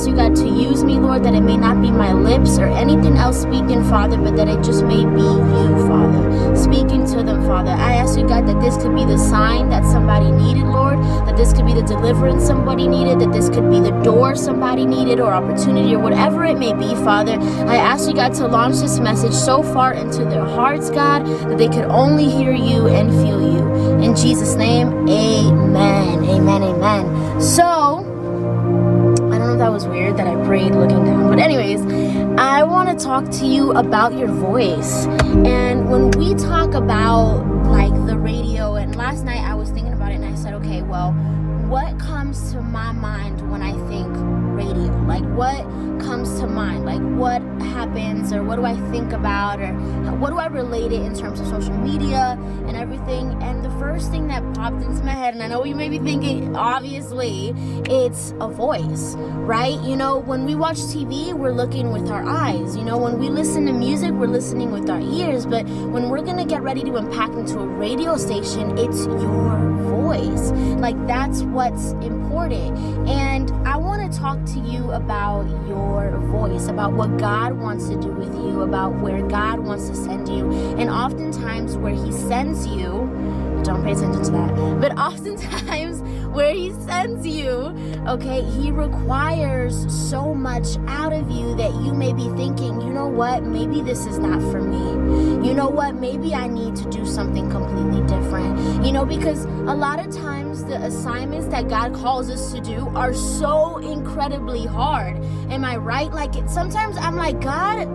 ask you, God, to use me, Lord, that it may not be my lips or anything else speaking, Father, but that it just may be you, Father, speaking to them, Father. I ask you, God, that this could be the sign that somebody needed, Lord, that this could be the deliverance somebody needed, that this could be the door somebody needed or opportunity or whatever it may be, Father. I ask you, God, to launch this message so far into their hearts, God, that they could only hear you and feel you. In Jesus' name, amen. Amen. Amen. So, that was weird that I prayed looking down. But, anyways, I want to talk to you about your voice. And when we talk about like the radio, and last night I was thinking about it and I said, okay, well, what comes to my mind when I think radio? Like, what comes to mind? Like, what happens, or what do I think about, or what do I relate it in terms of social media and everything? And the first thing that popped into my head, and I know you may be thinking, obviously, it's a voice, right? You know, when we watch TV, we're looking with our eyes. You know, when we listen to music, we're listening with our ears. But when we're gonna get ready to unpack into a radio station, it's your voice. Like, that's what's important. And I want to talk to you about your voice, about what God wants to do with you, about where God wants to send you. And oftentimes, where He sends you, don't pay attention to that, but oftentimes, where He sends you, okay, He requires so much out of you that you may be thinking, you know what, maybe this is not for me. You know what, maybe I need to do something completely different. You know, because a lot of times the assignments that God calls us to do are so incredibly hard. Am I right? Like, it, sometimes I'm like, God,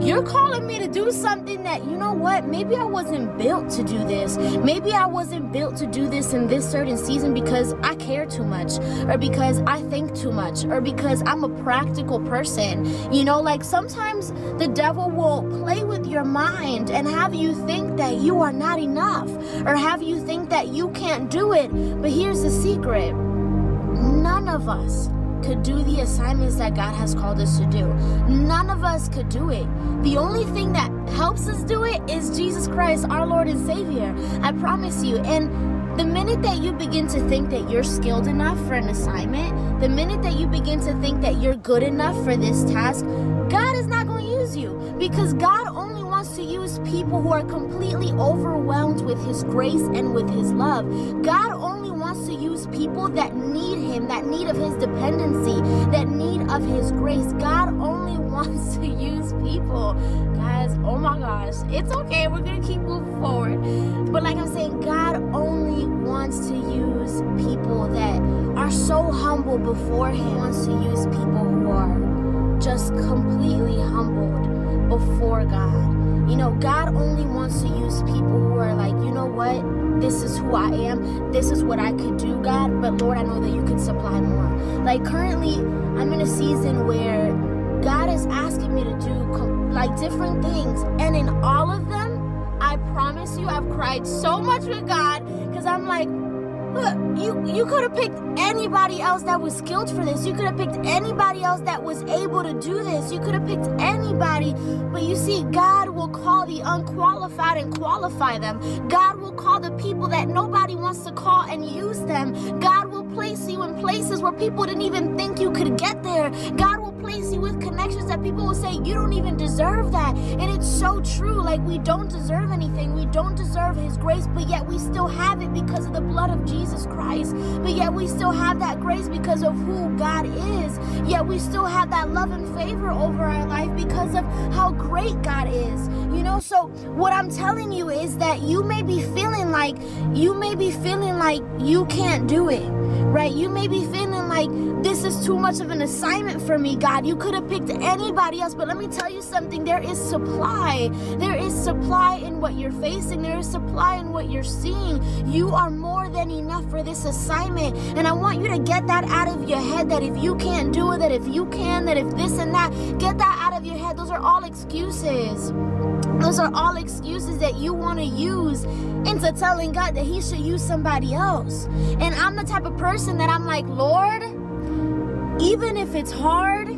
you're calling me to do something that, you know what, maybe I wasn't built to do this. Maybe I wasn't built to do this in this certain season because I care too much, or because I think too much, or because I'm a practical person. You know, like sometimes the devil will play with your mind and have you think that you are not enough, or have you think that you can't do it. But here's the secret none of us could do the assignments that God has called us to do. None of us could do it. The only thing that helps us do it is Jesus Christ, our Lord and Savior. I promise you. And the minute that you begin to think that you're skilled enough for an assignment, the minute that you begin to think that you're good enough for this task, God is not going to use you because God only wants to use people who are completely overwhelmed with His grace and with His love. God only wants to use people that need Him, that need of His dependency, that need of His grace. God only wants to use people. Guys, oh my gosh, it's okay. We're going to keep moving forward. But like I'm saying, God only wants to use people that are so humble before Him, wants to use people who are just completely humbled before God. You know, God only wants to use people who are like, you know what? This is who I am. This is what I could do, God. But Lord, I know that you can supply more. Like currently, I'm in a season where God is asking me to do like different things. And in all of them, I promise you, I've cried so much with God because I'm like, You you could have picked anybody else that was skilled for this. You could have picked anybody else that was able to do this. You could have picked anybody. But you see, God will call the unqualified and qualify them. God will call the people that nobody wants to call and use them. God will place you in places where people didn't even think you could get there. God will you with connections that people will say you don't even deserve that. And it's so true. Like we don't deserve anything. We don't deserve his grace, but yet we still have it because of the blood of Jesus Christ. But yet we still have that grace because of who God is. Yet we still have that love and favor over our life because of how great God is. You know, so what I'm telling you is that you may be feeling like you may be feeling like you can't do it right? You may be feeling like this is too much of an assignment for me, God. You could have picked anybody else, but let me tell you something there is supply. There is supply in what you're facing, there is supply in what you're seeing. You are more than enough for this assignment. And I want you to get that out of your head that if you can't do it, that if you can, that if this and that, get that out of your head. Those are all excuses. Those are all excuses that you want to use into telling God that He should use somebody else. And I'm the type of person that I'm like, Lord, even if it's hard,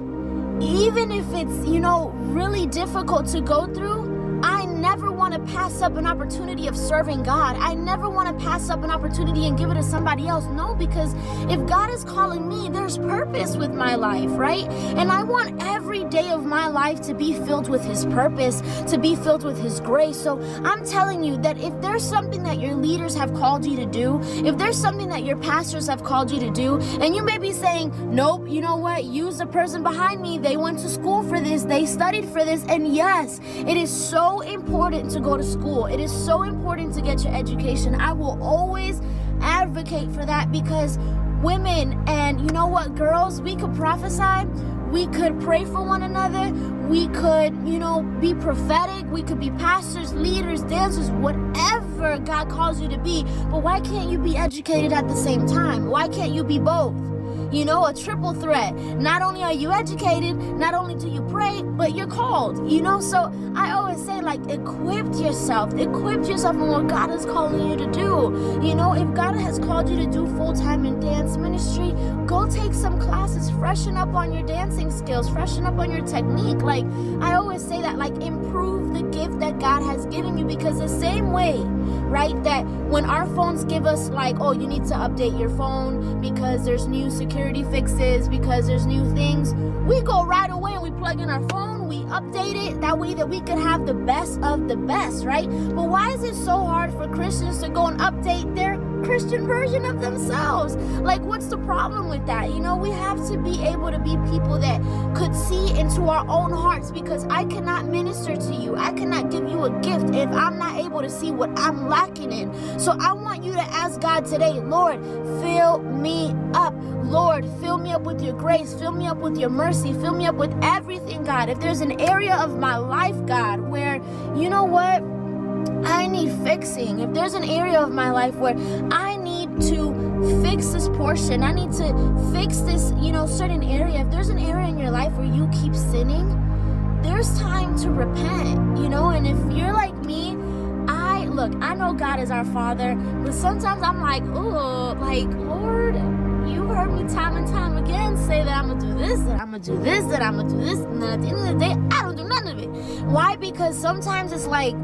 even if it's, you know, really difficult to go through, I never want to pass up an opportunity of serving God. I never want to pass up an opportunity and give it to somebody else. No, because if God is calling me, there's purpose with my life, right? And I want every day of my life to be filled with His purpose, to be filled with His grace. So I'm telling you that if there's something that your leaders have called you to do, if there's something that your pastors have called you to do, and you may be saying, nope, you know what? Use the person behind me. They went to school for this, they studied for this. And yes, it is so important to go to school, it is so important to get your education. I will always advocate for that because women and you know what, girls, we could prophesy. We could pray for one another. We could, you know, be prophetic. We could be pastors, leaders, dancers, whatever God calls you to be. But why can't you be educated at the same time? Why can't you be both? You know, a triple threat. Not only are you educated, not only do you pray, but you're called, you know. So I always say, like, equip yourself, equip yourself in what God is calling you to do. You know, if God has called you to do full time in dance ministry, go take some classes, freshen up on your dancing skills, freshen up on your technique. Like, I always say that, like, improve the gift that God has given you because the same way, right, that when our phones give us, like, oh, you need to update your phone because there's new security fixes, because there's new things, we go right away and we plug in our phone, we update it that way that we can have the best of the best, right? But why is it so hard for Christians to go and update their Christian version of themselves? Like, what's the problem with that? You know, we have to be able to be people that could see into our own hearts because I cannot minister to you. I cannot give you a gift if I'm not able to see what I'm lacking in. So I want you to ask God today, Lord, fill me up. Lord, fill me up with your grace, fill me up with your mercy, fill me up with everything, God. If there's an area of my life, God, where, you know what? I need fixing. If there's an area of my life where I need to fix this portion, I need to fix this, you know, certain area. If there's an area in your life where you keep sinning, there's time to repent, you know? And if you're like me, I look, I know God is our Father, but sometimes I'm like, oh, like, Lord, you heard me time and time again say that I'm gonna do this, that I'm gonna do this, that I'm gonna do this, and then at the end of the day, I don't do none of it. Why? Because sometimes it's like,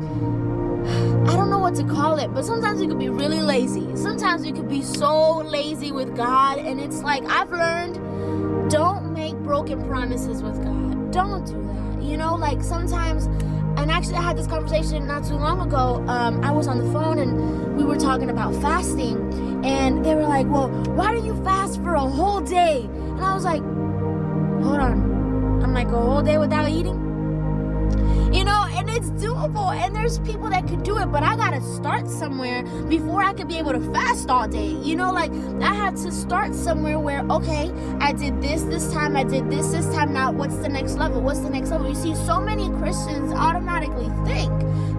I don't know what to call it, but sometimes you could be really lazy. Sometimes you could be so lazy with God, and it's like, I've learned don't make broken promises with God. Don't do that. You know, like sometimes and actually i had this conversation not too long ago um, i was on the phone and we were talking about fasting and they were like well why do you fast for a whole day and i was like hold on i'm like a whole day without eating it's doable. And there's people that could do it, but I gotta start somewhere before I could be able to fast all day. You know, like I had to start somewhere where, okay, I did this this time, I did this this time. Now, what's the next level? What's the next level? You see, so many Christians automatically think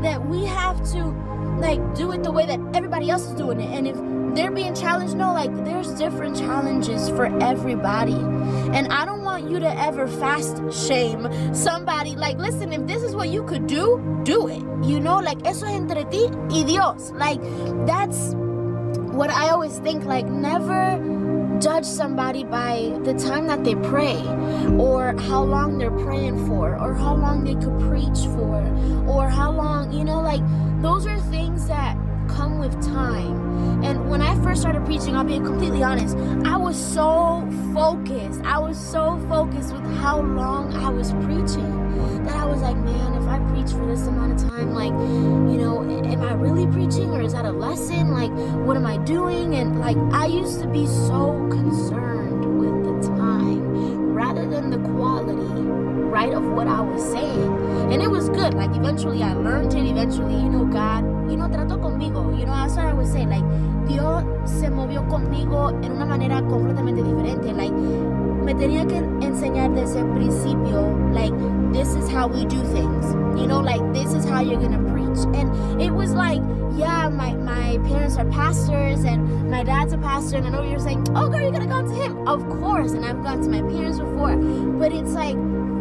that we have to like do it the way that everybody else is doing it. And if they're being challenged, no, like there's different challenges for everybody. And I don't want you to ever fast shame somebody. Like, listen, if this is what you could do, do it. You know, like eso es entre ti y Dios. Like, that's what I always think. Like, never judge somebody by the time that they pray or how long they're praying for or how long they could preach for or how long, you know, like those are things that come with time. And when I first started preaching, I'll be completely honest, I was so focused. I was so focused with how long I was preaching that I was like, man, if I preach for this amount of time, like, you know, am I really preaching or is that a lesson? Like, what am I doing? And like, I used to be so concerned with the time rather than the quality, right, of what I was saying. And it was. Like, eventually I learned it. Eventually, you know, God you know, trató conmigo. You know, that's what I would say. Like, Dios se movió conmigo en una manera completamente diferente. Like, me tenía que enseñar desde el principio, like, this is how we do things. You know, like, this is how you're gonna preach. And it was like, yeah, my, my parents are pastors and my dad's a pastor. And I know you're saying, oh, girl, you're gonna go to him. Of course. And I've gone to my parents before. But it's like,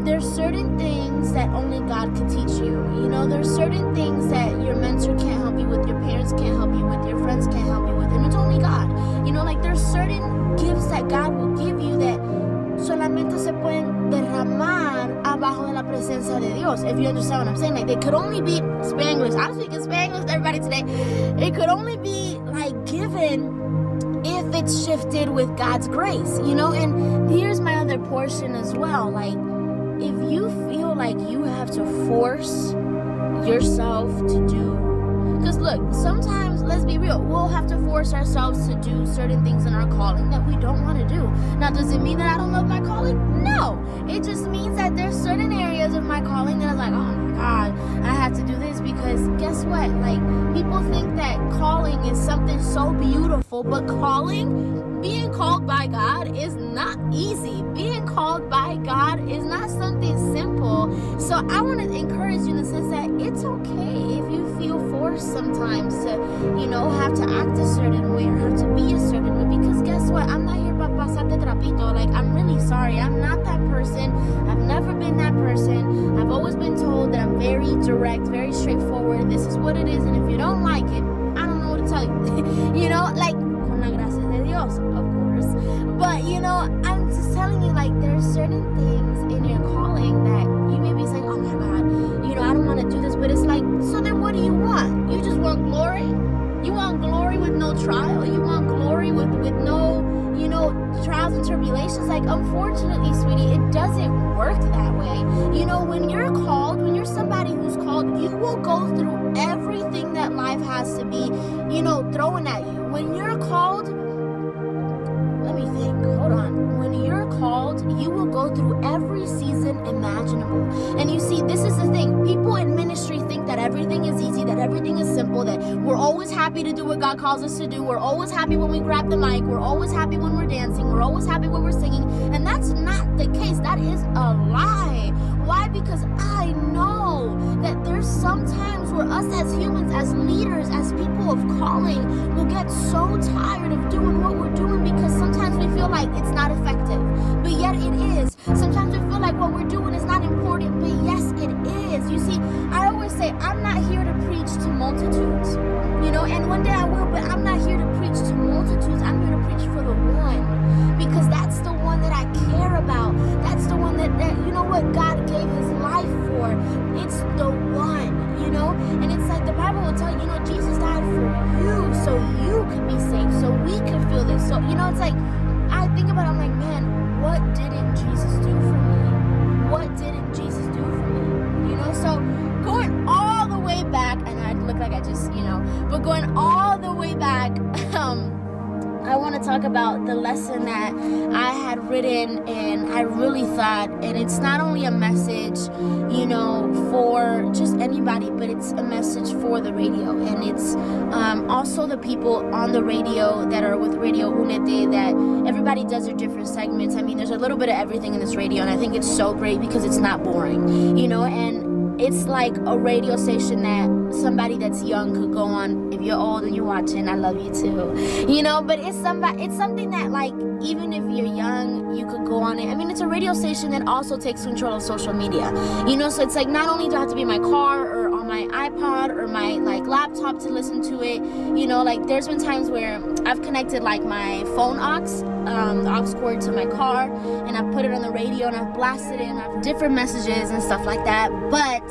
there's certain things that only God can teach you. You know, there's certain things that your mentor can't help you with, your parents can't help you with, your friends can't help you with, and it's only God. You know, like there's certain gifts that God will give you that solamente se pueden derramar abajo de la presencia de Dios. If you understand what I'm saying, like they could only be Spanglish. I'm speaking Spanglish to everybody today. It could only be like given if it's shifted with God's grace, you know. And here's my other portion as well. Like you feel like you have to force yourself to do because look, sometimes, let's be real, we'll have to force ourselves to do certain things in our calling that we don't want to do. Now, does it mean that I don't love my calling? No. It just means that there's certain areas of my calling that was like, oh God, I have to do this because guess what? Like, people think that calling is something so beautiful, but calling, being called by God is not easy. Being called by God is not something simple. So I want to encourage you in the sense that it's okay if you feel forced sometimes to, you know, have to act a certain way or have to be a certain way. Because guess what? I'm not here para trapito. Like, I'm really sorry. I'm not that person. Always been told that I'm very direct, very straightforward. This is what it is. And if you don't like it, I don't know what to tell you. you know, like, con la gracia de Dios, of course. But, you know, I'm just telling you, like, there's certain things in your calling that you may be saying, oh my God, you know, I don't want to do this. But it's like, so then what do you want? You just want glory? You want glory with no trial? You want glory with, with no, you know, trials and tribulations? Like, unfortunately, sweetie, it doesn't work that way. When you're called, when you're somebody who's called, you will go through everything that life has to be, you know, throwing at you. When you're called, let me think. Hold on. When you're called, you will go through every season imaginable. And you see, this is the thing. People in ministry think that everything is easy, that everything is simple, that we're always happy to do what God calls us to do. We're always happy when we grab the mic. We're always happy when we're dancing. We're always happy when we're singing. And that's not the case. That is a lie. Why? Because I know that there's sometimes where us as humans, as leaders, as people of calling, will get so tired of doing what we're doing because sometimes we feel like it's not effective. But yet it is. Sometimes we feel like what we're doing is not important, but yes, it is. You see, I always say, I'm not here to preach to multitudes. You know, and one day I will, but I'm not here to preach to multitudes. I'm here to preach for the one. Because that's the Bible will tell you, you know, Jesus died for you so you could be saved, so we could feel this. So, you know, it's like I think about it, I'm like, man, what didn't Jesus do for me? What didn't Jesus do for me? You know, so going all the way back, and I look like I just, you know, but going all the way back, I want to talk about the lesson that I had written and I really thought, and it's not only a message, you know, for just anybody, but it's a message for the radio. And it's um, also the people on the radio that are with Radio Unete that everybody does their different segments. I mean, there's a little bit of everything in this radio, and I think it's so great because it's not boring, you know, and it's like a radio station that somebody that's young could go on. If you're old and you're watching, I love you too. You know, but it's somebody it's something that like even if you're young, you could go on it. I mean, it's a radio station that also takes control of social media. You know, so it's like not only do I have to be in my car or my iPod or my like laptop to listen to it, you know, like there's been times where I've connected like my phone aux, um, the aux cord to my car, and I've put it on the radio and I've blasted it and I've different messages and stuff like that. But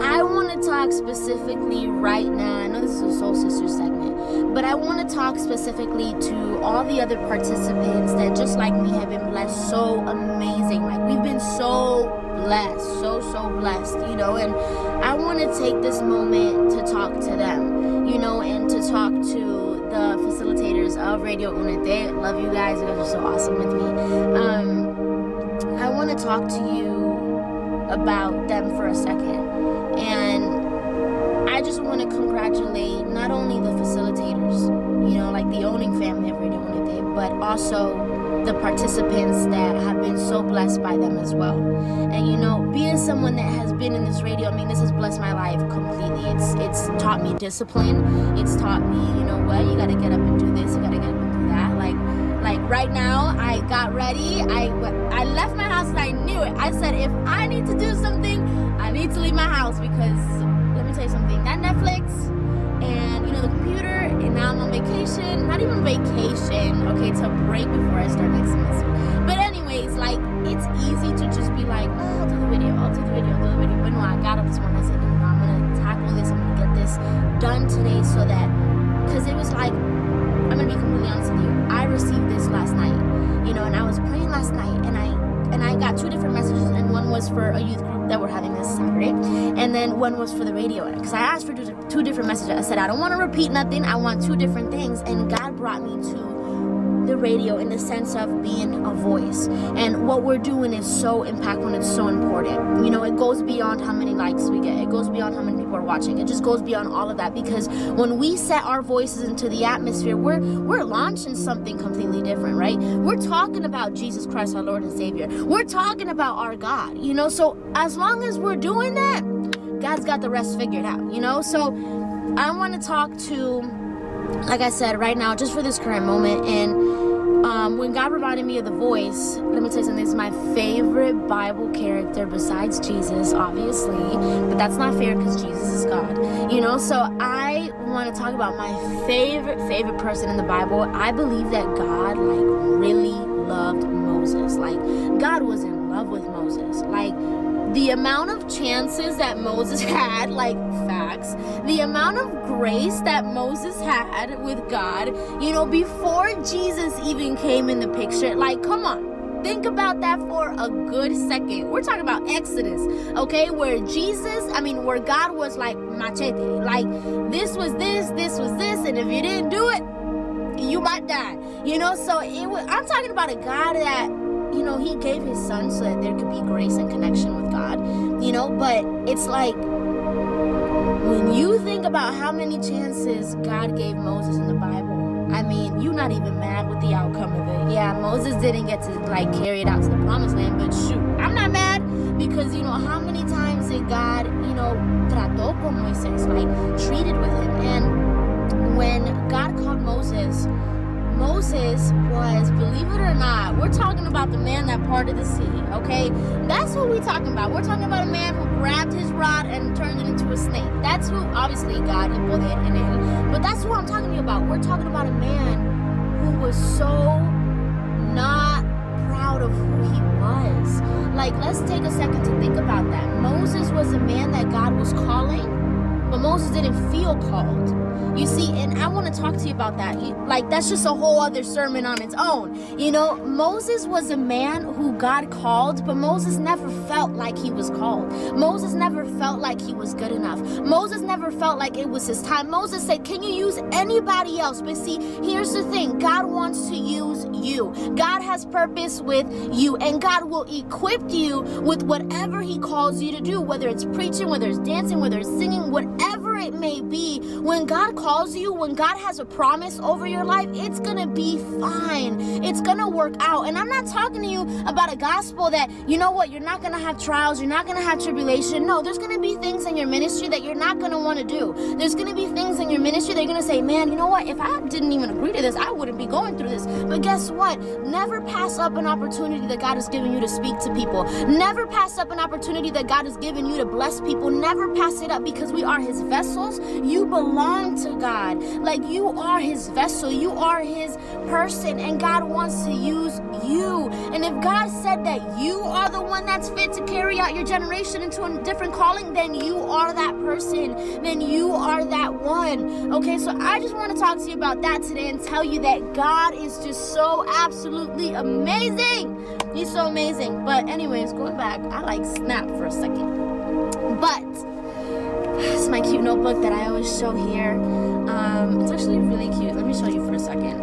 I want to talk specifically right now. I know this is a Soul Sister segment, but I want to talk specifically to all the other participants that, just like me, have been blessed so amazing. Like, we've been so blessed, so, so blessed, you know. And I want to take this moment to talk to them, you know, and to talk to the facilitators of Radio Unite. Love you guys. You guys are so awesome with me. Um, I want to talk to you about them for a second. And I just want to congratulate not only the facilitators, you know, like the owning family of Radio Unite, but also the participants that have been so blessed by them as well. And you know, being someone that has been in this radio, I mean, this has blessed my life completely. It's it's taught me discipline. It's taught me, you know what, you got to get up and do this. You got to get up and do that. Like like right now, I got ready. I I left my house and I knew it. I said if I need to do something, I need to leave my house because vacation, okay, to break before I start next semester. But anyways, like, it's easy to just be like, oh, I'll do the video, I'll do the video, I'll do the video. But no, I got up this morning, I said, no, I'm gonna tackle this, I'm gonna get this done today so that, because it was like, I'm gonna be completely honest with you, I received this last night, you know, and I was praying last night, and I, and I got two different messages, and one was for a youth group that we're having this Saturday, and then one was for the radio. Because I asked for two different messages. I said I don't want to repeat nothing. I want two different things, and God brought me to the radio in the sense of being a voice. And what we're doing is so impactful and it's so important. You know, it goes beyond how many likes we get, it goes beyond how many people are watching. It just goes beyond all of that because when we set our voices into the atmosphere, we're we're launching something completely different, right? We're talking about Jesus Christ, our Lord and Savior. We're talking about our God, you know. So as long as we're doing that, God's got the rest figured out, you know. So I want to talk to like I said, right now, just for this current moment. And um, when God reminded me of the voice, let me tell you something. Is my favorite Bible character besides Jesus, obviously. But that's not fair because Jesus is God. You know, so I want to talk about my favorite, favorite person in the Bible. I believe that God, like, really loved Moses. Like, God was in love with Moses. Like, the amount of chances that Moses had, like facts, the amount of grace that Moses had with God, you know, before Jesus even came in the picture, like, come on. Think about that for a good second. We're talking about Exodus, okay? Where Jesus, I mean, where God was like machete. Like, this was this, this was this, and if you didn't do it, you might die. You know, so it was, I'm talking about a God that you know, he gave his son so that there could be grace and connection with God, you know, but it's like you think about how many chances God gave Moses in the Bible, I mean, you're not even mad with the outcome of it. Yeah, Moses didn't get to like carry it out to the promised land, but shoot, I'm not mad because you know how many times did God, you know, trató con Moisés, like treated with him. And when God called Moses, Moses was, believe it or not, we're talking about the man that parted the sea, okay? That's what we're talking about. We're talking about a man who grabbed his rod and turned it into a snake. That's who, obviously, God put in him. But that's who I'm talking to you about. We're talking about a man who was so not proud of who he was. Like, let's take a second to think about that. Moses was a man that God was calling, but Moses didn't feel called. You see, and I want to talk to you about that. Like, that's just a whole other sermon on its own. You know, Moses was a man who God called, but Moses never felt like he was called. Moses never felt like he was good enough. Moses never felt like it was his time. Moses said, Can you use anybody else? But see, here's the thing God wants to use you. God has purpose with you, and God will equip you with whatever He calls you to do, whether it's preaching, whether it's dancing, whether it's singing, whatever it may be. When God calls you, when God has a promise over your life, it's gonna be fine. It's gonna work out. And I'm not talking to you about a gospel that, you know what, you're not gonna have trials, you're not gonna have tribulation. No, there's gonna be things in your ministry that you're not gonna wanna do. There's gonna be things in your ministry that you're gonna say, man, you know what, if I didn't even agree to this, I wouldn't be going through this. But guess what? Never pass up an opportunity that God has given you to speak to people. Never pass up an opportunity that God has given you to bless people. Never pass it up because we are His vessels. You belong to God. Like you are His vessel, you are His person, and God wants to use you. And if God said that you are the one that's fit to carry out your generation into a different calling, then you are that person. Then you are that one. Okay, so I just want to talk to you about that today and tell you that God is just so absolutely amazing. He's so amazing. But, anyways, going back, I like snap for a second. But, is my cute notebook that I always show here. Um, it's actually really cute. Let me show you for a second.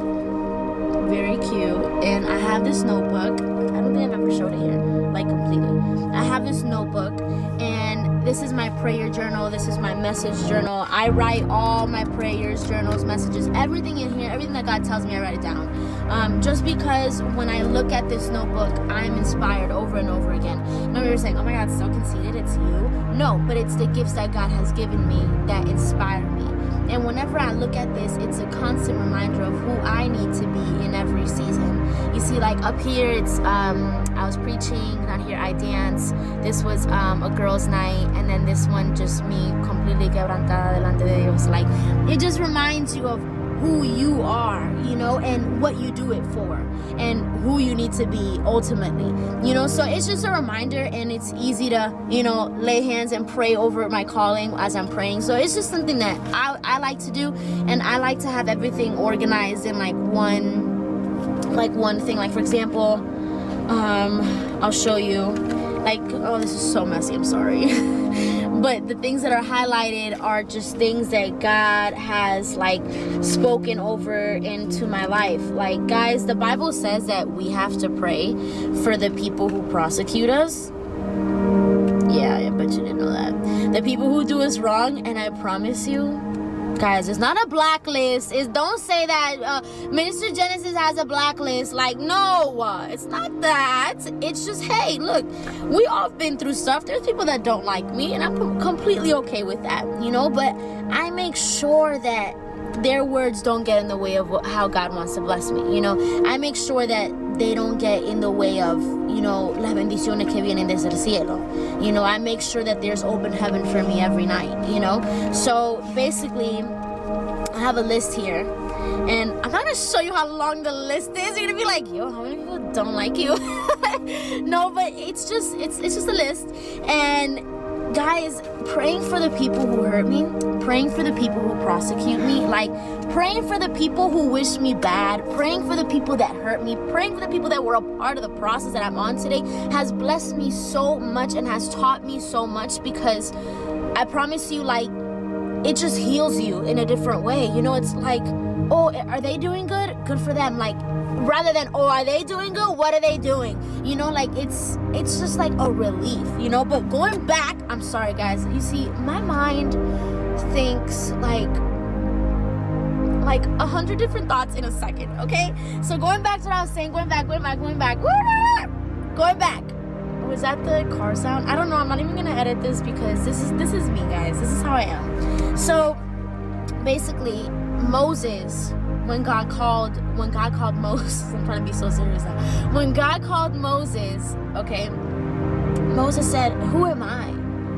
Very cute. And I have this notebook. I don't think I've ever showed it here, like completely. I have this notebook, and this is my prayer journal. This is my message journal. I write all my prayers, journals, messages, everything in here, everything that God tells me, I write it down. Um, just because when I look at this notebook, I'm inspired over and over again. No, you're saying, oh my God, so conceited, it's you. No, but it's the gifts that God has given me that inspire me. And whenever I look at this, it's a constant reminder of who I need to be in every season. You see, like up here, it's um, I was preaching. Down here, I dance. This was um, a girls' night, and then this one, just me completely quebrantada delante de Dios. Like it just reminds you of who you are, you know, and what you do it for, and who you need to be ultimately, you know. So it's just a reminder, and it's easy to, you know, lay hands and pray over my calling as I'm praying. So it's just something that I, I like to do, and I like to have everything organized in like one, like one thing. Like for example, um, I'll show you. Like, oh, this is so messy. I'm sorry. but the things that are highlighted are just things that God has like spoken over into my life. Like, guys, the Bible says that we have to pray for the people who prosecute us. Yeah, I bet you didn't know that. The people who do us wrong, and I promise you, guys it's not a blacklist. It's don't say that uh, minister genesis has a blacklist. Like no uh, it's not that. It's just hey look we all been through stuff. There's people that don't like me and i'm completely okay with that you know? But i make sure that their words don't get in the way of how god wants to bless me you know? I make sure that they don't get in the way of, you know, las bendiciones que vienen desde el cielo. You know, I make sure that there's open heaven for me every night, you know? So basically, I have a list here. And I'm not gonna show you how long the list is. You're gonna be like, yo, how many people don't like you? no, but it's just it's it's just a list. And guys, praying for the people who hurt me, praying for the people who prosecute me, like praying for the people who wish me bad, praying for the people that hurt me, praying for the people that were a part of the process that I'm on today has blessed me so much and has taught me so much because I promise you, like, it just heals you in a different way. You know, it's like, oh, are they doing good? Good for them. Like, rather than oh are they doing good? What are they doing? You know like it's it's just like a relief you know? But going back i'm sorry guys. You see my mind thinks like like a hundred different thoughts in a second okay? So going back to what i was saying going back going back going back going back. Was that the car sound? I don't know. I'm not even gonna edit this because this is this is me guys. This is how i am. So basically moses when God called when God called Moses, I'm trying to be so serious now. When God called Moses, okay, Moses said, "Who am I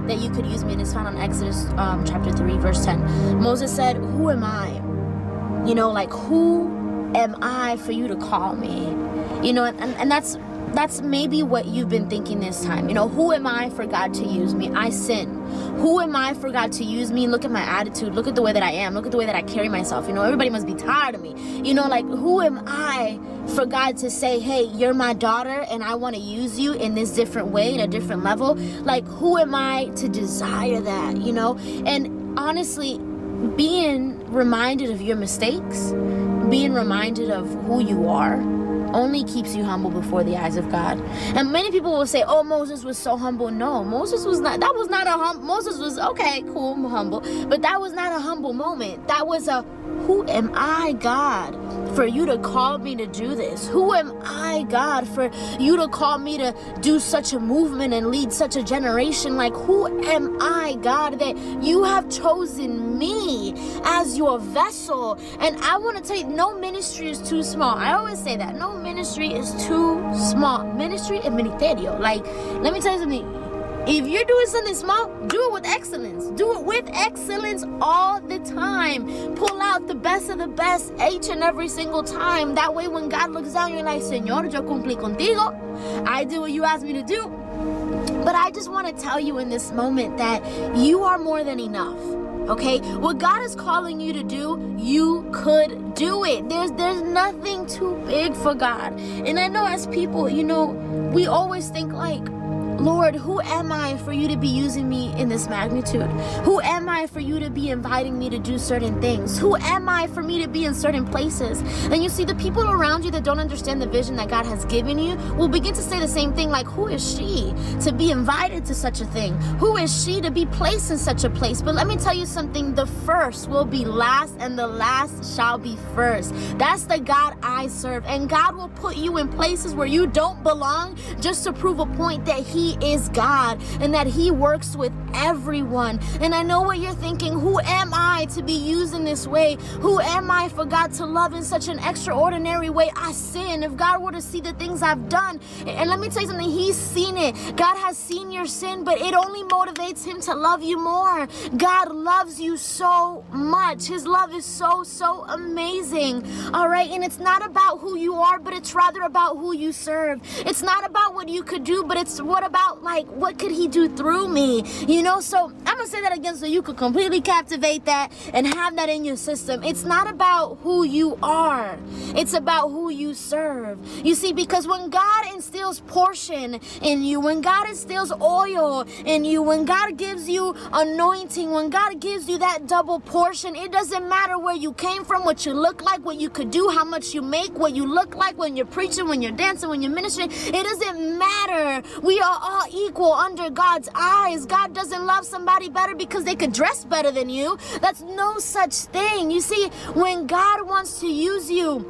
that you could use me?" And it's found on Exodus um, chapter three, verse ten. Moses said, "Who am I? You know, like who am I for you to call me? You know, and, and that's that's maybe what you've been thinking this time. You know, who am I for God to use me? I sin. Who am I for God to use me? Look at my attitude. Look at the way that I am. Look at the way that I carry myself. You know, everybody must be tired of me. You know, like, who am I for God to say, hey, you're my daughter and I want to use you in this different way, in a different level? Like, who am I to desire that, you know? And honestly, being reminded of your mistakes, being reminded of who you are, only keeps you humble before the eyes of God. And many people will say, "Oh, Moses was so humble." No, Moses was not. That was not a hum. Moses was okay, cool, humble, but that was not a humble moment. That was a, "Who am I, God, for you to call me to do this? Who am I, God, for you to call me to do such a movement and lead such a generation? Like, who am I, God, that you have chosen me as your vessel?" And I want to tell you, no ministry is too small. I always say that. No ministry is too small. Ministry and ministerio. Like, let me tell you something. If you're doing something small, do it with excellence. Do it with excellence all the time. Pull out the best of the best each and every single time. That way, when God looks down, you're like, Señor, yo cumplí contigo. I do what you asked me to do. But I just want to tell you in this moment that you are more than enough okay what god is calling you to do you could do it there's there's nothing too big for god and i know as people you know we always think like Lord, who am I for you to be using me in this magnitude? Who am I for you to be inviting me to do certain things? Who am I for me to be in certain places? And you see, the people around you that don't understand the vision that God has given you will begin to say the same thing like, Who is she to be invited to such a thing? Who is she to be placed in such a place? But let me tell you something the first will be last, and the last shall be first. That's the God I serve. And God will put you in places where you don't belong just to prove a point that He is God and that He works with everyone. And I know what you're thinking who am I to be used in this way? Who am I for God to love in such an extraordinary way? I sin. If God were to see the things I've done, and let me tell you something, He's seen it. God has seen your sin, but it only motivates Him to love you more. God loves you so much. His love is so, so amazing. All right. And it's not about who you are, but it's rather about who you serve. It's not about what you could do, but it's what about like what could He do through me? You know, so I'm gonna say that again so you could completely captivate that and have that in your system. It's not about who you are, it's about who you serve. You see, because when God instills portion in you, when God instills oil in you, when God gives you anointing, when God gives you that double portion, it doesn't matter where you came from, what you look like, what you could do, how much you make, what you look like when you're preaching, when you're dancing, when you're ministering. It doesn't matter. We are all equal under God's eyes. God doesn't love somebody better because they could dress better than you. That's no such thing. You see, when God wants to use you,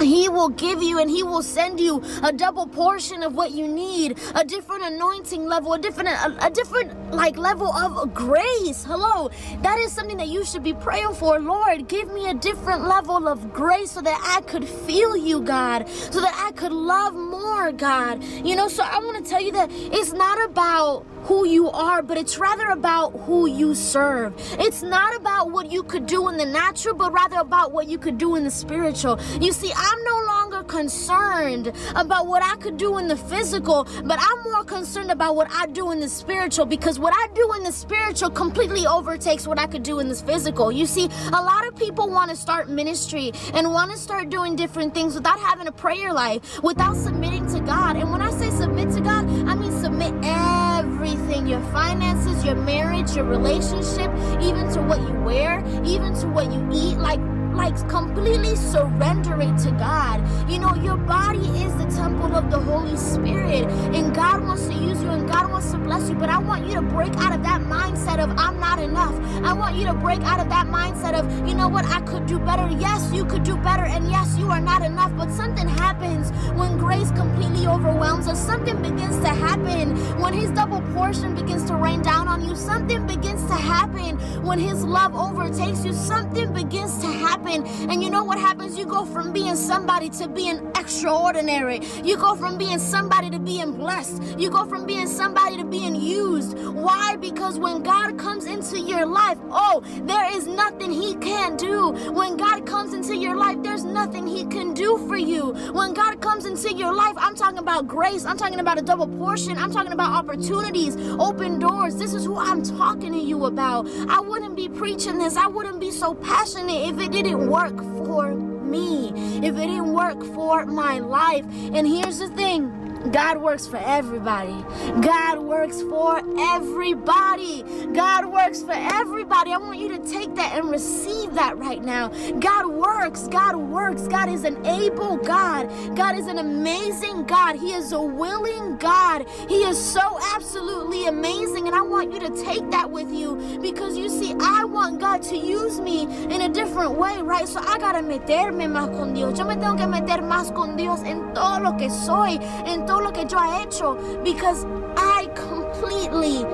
he will give you and he will send you a double portion of what you need a different anointing level a different a, a, different like level of grace hello that is something that you should be praying for lord give me a different level of grace so that i could feel you god so that i could love more god you know so i want to tell you that it's not about who you are, but it's rather about who you serve. It's not about what you could do in the natural, but rather about what you could do in the spiritual. You see, I'm no longer concerned about what I could do in the physical, but I'm more concerned about what I do in the spiritual because what I do in the spiritual completely overtakes what I could do in this physical. You see, a lot of people want to start ministry and want to start doing different things without having a prayer life, without submitting to God. And when I say submit to God, I mean submit everything your finances, your marriage, your relationship, even to what you wear, even to what you eat. Like, like completely surrender it to God. You know, your body is the temple of the Holy Spirit, and God wants to use you and God wants to bless you. But I want you to break out of that mindset of I'm not enough. I want you to break out of that mindset of, you know what, I could do better. Yes, you could do better, and yes, you are not enough. But something happens when grace completely overwhelms us. Something begins to happen when His double portion begins to rain down on you. Something begins to happen when His love overtakes you. Something begins to happen happen. And you know what happens? You go from being somebody to being extraordinary. You go from being somebody to being blessed. You go from being somebody to being used. Why? Because when God comes into your life, oh, there is nothing He can't do. When God comes into your life, there's nothing He can do for you. When God comes into your life, I'm talking about grace. I'm talking about a double portion. I'm talking about opportunities, open doors. This is who I'm talking to you about. I wouldn't be preaching this. I wouldn't be so passionate if it didn't didn't work for me, if it didn't work for my life. And here's the thing God works for everybody. God works for everybody. God works for everybody. I want you to take that and receive that right now. God works. God works. God is an able God. God is an amazing God. He is a willing God. He is so absolutely amazing. And I want you to take that with you because you see, I want God to use me in a different way, right? So I gotta meterme más con Dios. Yo me tengo que meter más con Dios en todo lo que soy, en todo todo lo que yo he hecho because I completely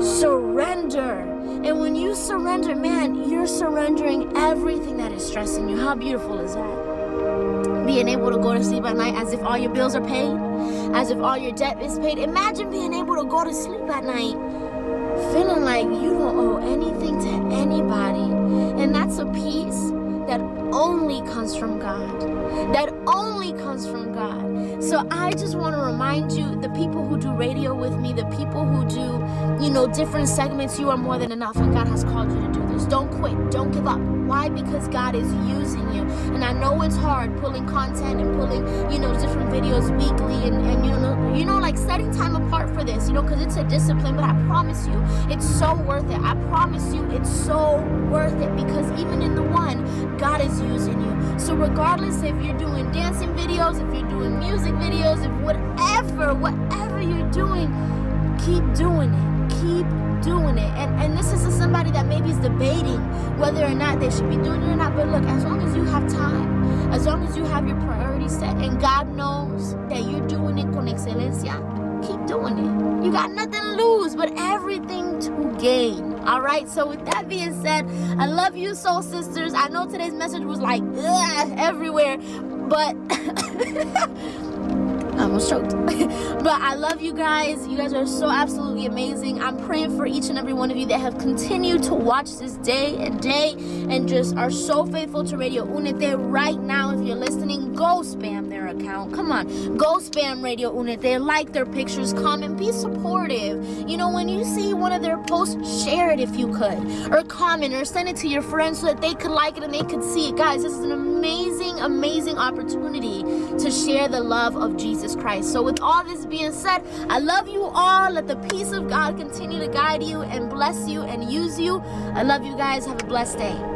surrender. And when you surrender, man, you're surrendering everything that is stressing you. How beautiful is that? Being able to go to sleep at night as if all your bills are paid, as if all your debt is paid. Imagine being able to go to sleep at night feeling like you don't owe anything to anybody. And that's a peace that only comes from God. That only comes from God. So I just want to remind you the people who do radio with me, the people who do, you know, different segments, you are more than enough and God has called you to do this. Don't quit. Don't give up. Why? Because God is using you. And I know it's hard pulling content and pulling, you know, different videos weekly and, and you know, you know, like setting time apart for this, you know, because it's a discipline. But I promise you, it's so worth it. I promise you, it's so worth it because even in the one, God is using you. So regardless if you're doing dancing videos, if you're doing music videos, if whatever, whatever you're doing, keep doing it. Keep doing it. And and this is somebody that maybe is debating whether or not they should be doing it or not. But look, as long as you have time, as long as you have your priorities set, and God knows that you're doing it con excelencia, keep doing it. You got nothing to lose, but everything to gain. All right. So with that being said, I love you, soul sisters. I know today's message was like everywhere, but. I almost choked. but I love you guys. You guys are so absolutely amazing. I'm praying for each and every one of you that have continued to watch this day and day and just are so faithful to Radio Unite right now. If you're listening, go spam their account. Come on, go spam Radio Unite. They like their pictures, comment, be supportive. You know, when you see one of their posts, share it if you could, or comment, or send it to your friends so that they could like it and they could see it. Guys, this is an amazing, amazing opportunity to share the love of Jesus Christ. So, with all this being said, I love you all. Let the peace of God continue to guide you and bless you and use you. I love you guys. Have a blessed day.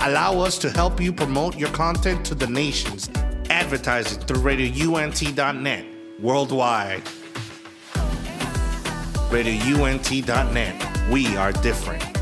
Allow us to help you promote your content to the nations. Advertising through RadioUNT.net worldwide. RadioUNT.net. We are different.